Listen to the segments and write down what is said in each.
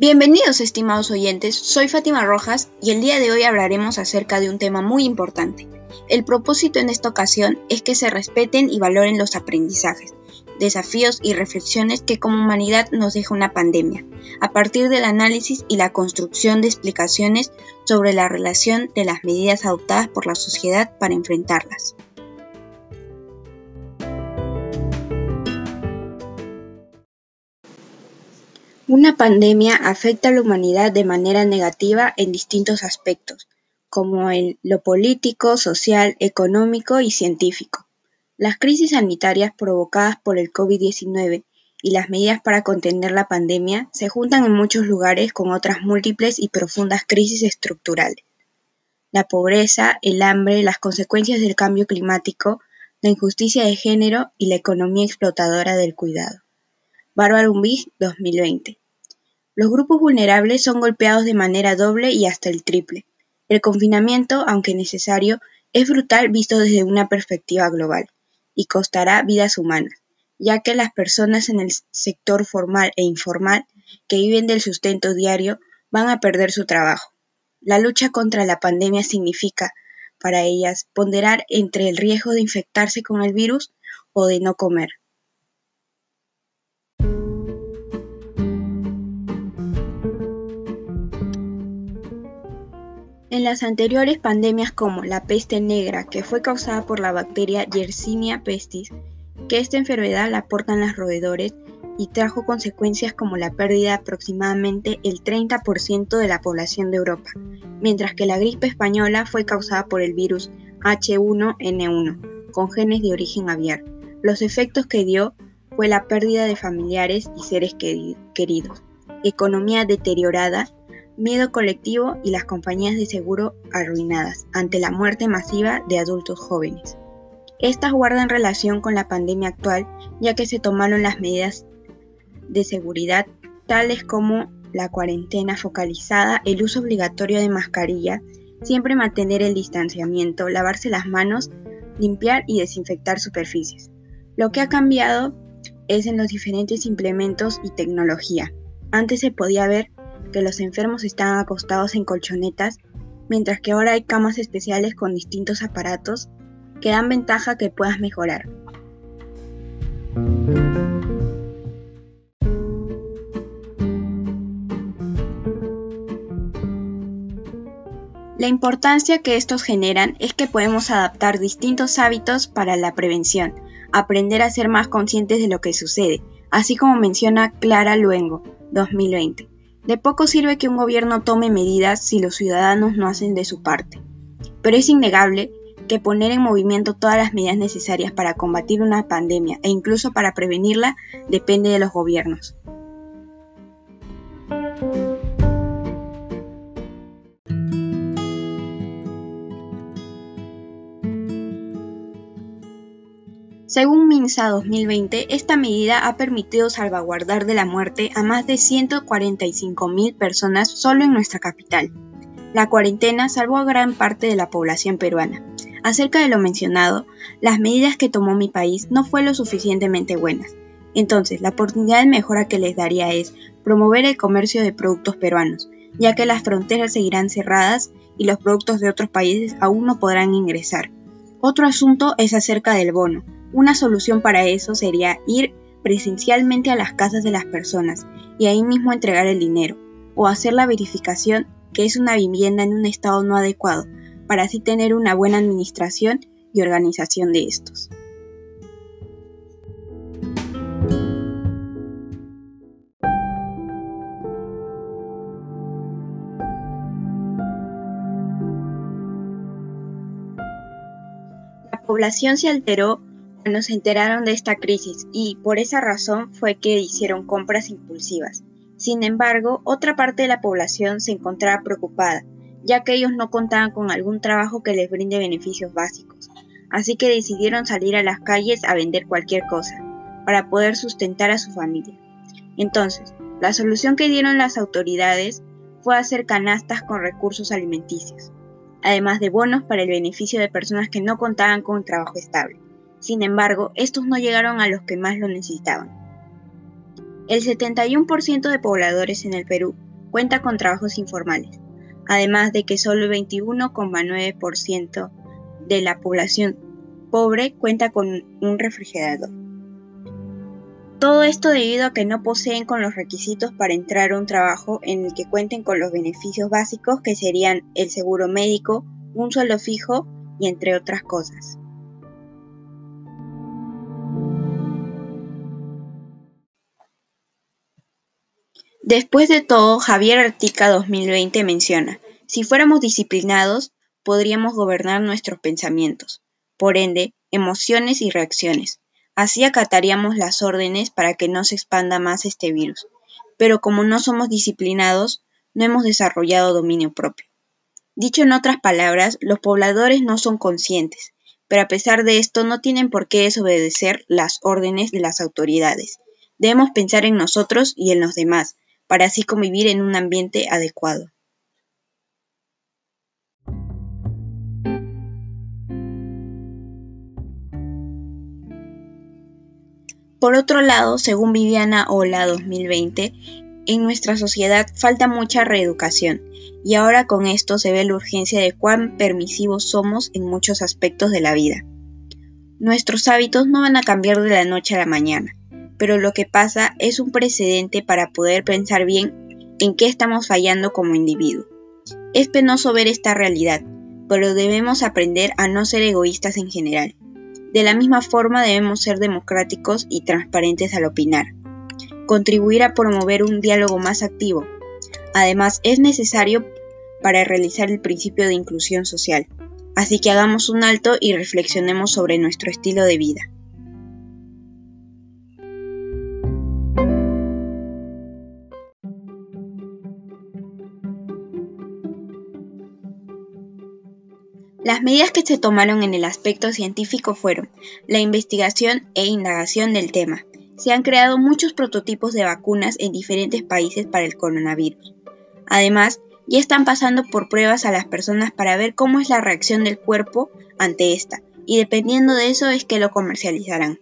Bienvenidos estimados oyentes, soy Fátima Rojas y el día de hoy hablaremos acerca de un tema muy importante. El propósito en esta ocasión es que se respeten y valoren los aprendizajes, desafíos y reflexiones que como humanidad nos deja una pandemia, a partir del análisis y la construcción de explicaciones sobre la relación de las medidas adoptadas por la sociedad para enfrentarlas. Una pandemia afecta a la humanidad de manera negativa en distintos aspectos, como en lo político, social, económico y científico. Las crisis sanitarias provocadas por el COVID-19 y las medidas para contener la pandemia se juntan en muchos lugares con otras múltiples y profundas crisis estructurales. La pobreza, el hambre, las consecuencias del cambio climático, la injusticia de género y la economía explotadora del cuidado. Bárbara Umbig, 2020. Los grupos vulnerables son golpeados de manera doble y hasta el triple. El confinamiento, aunque necesario, es brutal visto desde una perspectiva global y costará vidas humanas, ya que las personas en el sector formal e informal que viven del sustento diario van a perder su trabajo. La lucha contra la pandemia significa, para ellas, ponderar entre el riesgo de infectarse con el virus o de no comer. En las anteriores pandemias como la peste negra, que fue causada por la bacteria Yersinia pestis, que esta enfermedad la aportan los roedores y trajo consecuencias como la pérdida de aproximadamente el 30% de la población de Europa, mientras que la gripe española fue causada por el virus H1N1, con genes de origen aviar. Los efectos que dio fue la pérdida de familiares y seres queridos, economía deteriorada miedo colectivo y las compañías de seguro arruinadas ante la muerte masiva de adultos jóvenes. Estas guardan relación con la pandemia actual ya que se tomaron las medidas de seguridad tales como la cuarentena focalizada, el uso obligatorio de mascarilla, siempre mantener el distanciamiento, lavarse las manos, limpiar y desinfectar superficies. Lo que ha cambiado es en los diferentes implementos y tecnología. Antes se podía ver que los enfermos están acostados en colchonetas, mientras que ahora hay camas especiales con distintos aparatos que dan ventaja que puedas mejorar. La importancia que estos generan es que podemos adaptar distintos hábitos para la prevención, aprender a ser más conscientes de lo que sucede, así como menciona Clara Luengo, 2020. De poco sirve que un gobierno tome medidas si los ciudadanos no hacen de su parte. Pero es innegable que poner en movimiento todas las medidas necesarias para combatir una pandemia e incluso para prevenirla depende de los gobiernos. Según MINSA 2020, esta medida ha permitido salvaguardar de la muerte a más de 145.000 personas solo en nuestra capital. La cuarentena salvó a gran parte de la población peruana. Acerca de lo mencionado, las medidas que tomó mi país no fueron lo suficientemente buenas. Entonces, la oportunidad de mejora que les daría es promover el comercio de productos peruanos, ya que las fronteras seguirán cerradas y los productos de otros países aún no podrán ingresar. Otro asunto es acerca del bono, una solución para eso sería ir presencialmente a las casas de las personas y ahí mismo entregar el dinero, o hacer la verificación que es una vivienda en un estado no adecuado, para así tener una buena administración y organización de estos. La población se alteró cuando se enteraron de esta crisis y por esa razón fue que hicieron compras impulsivas. Sin embargo, otra parte de la población se encontraba preocupada, ya que ellos no contaban con algún trabajo que les brinde beneficios básicos, así que decidieron salir a las calles a vender cualquier cosa, para poder sustentar a su familia. Entonces, la solución que dieron las autoridades fue hacer canastas con recursos alimenticios, además de bonos para el beneficio de personas que no contaban con un trabajo estable. Sin embargo, estos no llegaron a los que más lo necesitaban. El 71% de pobladores en el Perú cuenta con trabajos informales, además de que solo el 21,9% de la población pobre cuenta con un refrigerador. Todo esto debido a que no poseen con los requisitos para entrar a un trabajo en el que cuenten con los beneficios básicos que serían el seguro médico, un sueldo fijo y entre otras cosas. Después de todo, Javier Artica 2020 menciona, si fuéramos disciplinados, podríamos gobernar nuestros pensamientos, por ende, emociones y reacciones. Así acataríamos las órdenes para que no se expanda más este virus. Pero como no somos disciplinados, no hemos desarrollado dominio propio. Dicho en otras palabras, los pobladores no son conscientes, pero a pesar de esto no tienen por qué desobedecer las órdenes de las autoridades. Debemos pensar en nosotros y en los demás, para así convivir en un ambiente adecuado. Por otro lado, según Viviana Ola 2020, en nuestra sociedad falta mucha reeducación y ahora con esto se ve la urgencia de cuán permisivos somos en muchos aspectos de la vida. Nuestros hábitos no van a cambiar de la noche a la mañana, pero lo que pasa es un precedente para poder pensar bien en qué estamos fallando como individuo. Es penoso ver esta realidad, pero debemos aprender a no ser egoístas en general. De la misma forma debemos ser democráticos y transparentes al opinar. Contribuir a promover un diálogo más activo. Además, es necesario para realizar el principio de inclusión social. Así que hagamos un alto y reflexionemos sobre nuestro estilo de vida. Las medidas que se tomaron en el aspecto científico fueron la investigación e indagación del tema. Se han creado muchos prototipos de vacunas en diferentes países para el coronavirus. Además, ya están pasando por pruebas a las personas para ver cómo es la reacción del cuerpo ante esta, y dependiendo de eso es que lo comercializarán.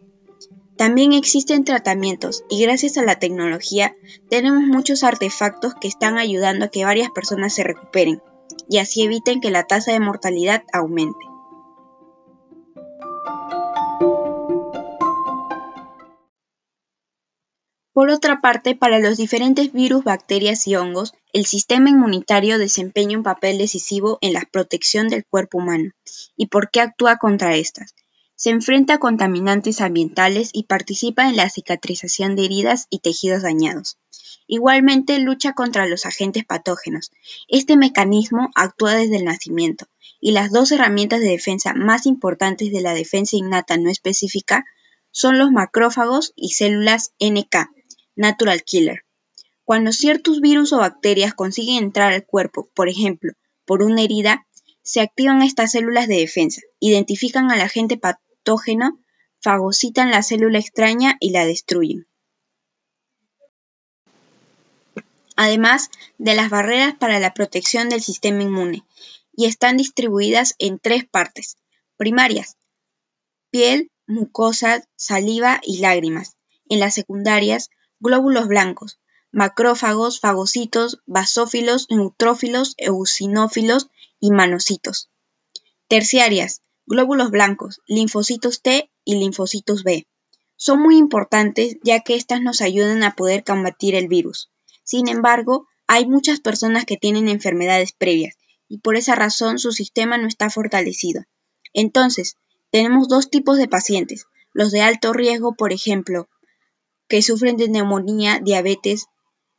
También existen tratamientos y gracias a la tecnología tenemos muchos artefactos que están ayudando a que varias personas se recuperen y así eviten que la tasa de mortalidad aumente. Por otra parte, para los diferentes virus, bacterias y hongos, el sistema inmunitario desempeña un papel decisivo en la protección del cuerpo humano. ¿Y por qué actúa contra estas? Se enfrenta a contaminantes ambientales y participa en la cicatrización de heridas y tejidos dañados. Igualmente lucha contra los agentes patógenos. Este mecanismo actúa desde el nacimiento, y las dos herramientas de defensa más importantes de la defensa innata no específica son los macrófagos y células NK, Natural Killer. Cuando ciertos virus o bacterias consiguen entrar al cuerpo, por ejemplo, por una herida, se activan estas células de defensa, identifican al agente fagocitan la célula extraña y la destruyen. además de las barreras para la protección del sistema inmune, y están distribuidas en tres partes primarias, piel, mucosa, saliva y lágrimas. En las secundarias, glóbulos blancos, macrófagos, fagocitos, basófilos, neutrófilos, eosinófilos y manocitos. Terciarias, glóbulos blancos, linfocitos T y linfocitos B. Son muy importantes ya que éstas nos ayudan a poder combatir el virus. Sin embargo, hay muchas personas que tienen enfermedades previas y por esa razón su sistema no está fortalecido. Entonces, tenemos dos tipos de pacientes, los de alto riesgo, por ejemplo, que sufren de neumonía, diabetes,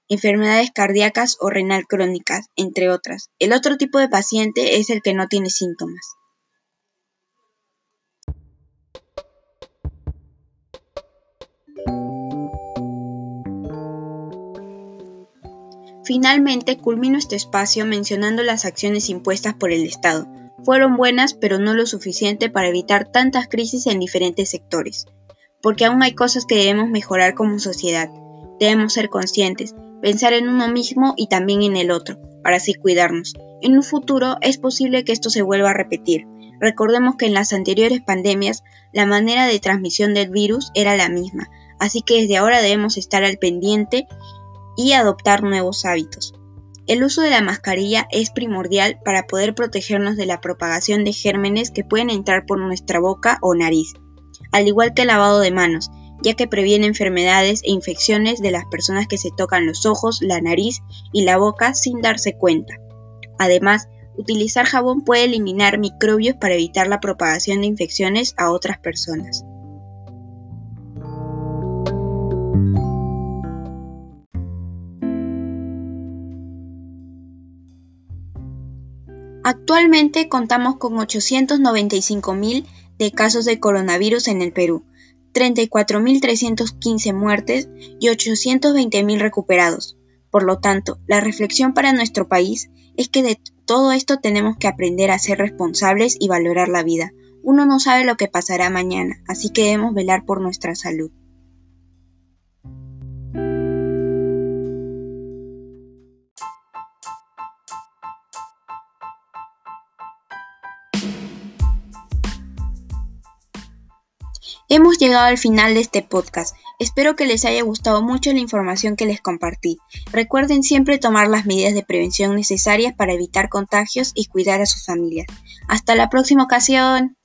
enfermedades cardíacas o renal crónicas, entre otras. El otro tipo de paciente es el que no tiene síntomas. Finalmente, culmino este espacio mencionando las acciones impuestas por el Estado. Fueron buenas, pero no lo suficiente para evitar tantas crisis en diferentes sectores. Porque aún hay cosas que debemos mejorar como sociedad. Debemos ser conscientes, pensar en uno mismo y también en el otro, para así cuidarnos. En un futuro es posible que esto se vuelva a repetir. Recordemos que en las anteriores pandemias la manera de transmisión del virus era la misma, así que desde ahora debemos estar al pendiente y adoptar nuevos hábitos. El uso de la mascarilla es primordial para poder protegernos de la propagación de gérmenes que pueden entrar por nuestra boca o nariz, al igual que el lavado de manos, ya que previene enfermedades e infecciones de las personas que se tocan los ojos, la nariz y la boca sin darse cuenta. Además, utilizar jabón puede eliminar microbios para evitar la propagación de infecciones a otras personas. Actualmente contamos con 895.000 de casos de coronavirus en el Perú, 34.315 muertes y 820.000 recuperados. Por lo tanto, la reflexión para nuestro país es que de todo esto tenemos que aprender a ser responsables y valorar la vida. Uno no sabe lo que pasará mañana, así que debemos velar por nuestra salud. Hemos llegado al final de este podcast. Espero que les haya gustado mucho la información que les compartí. Recuerden siempre tomar las medidas de prevención necesarias para evitar contagios y cuidar a sus familias. Hasta la próxima ocasión.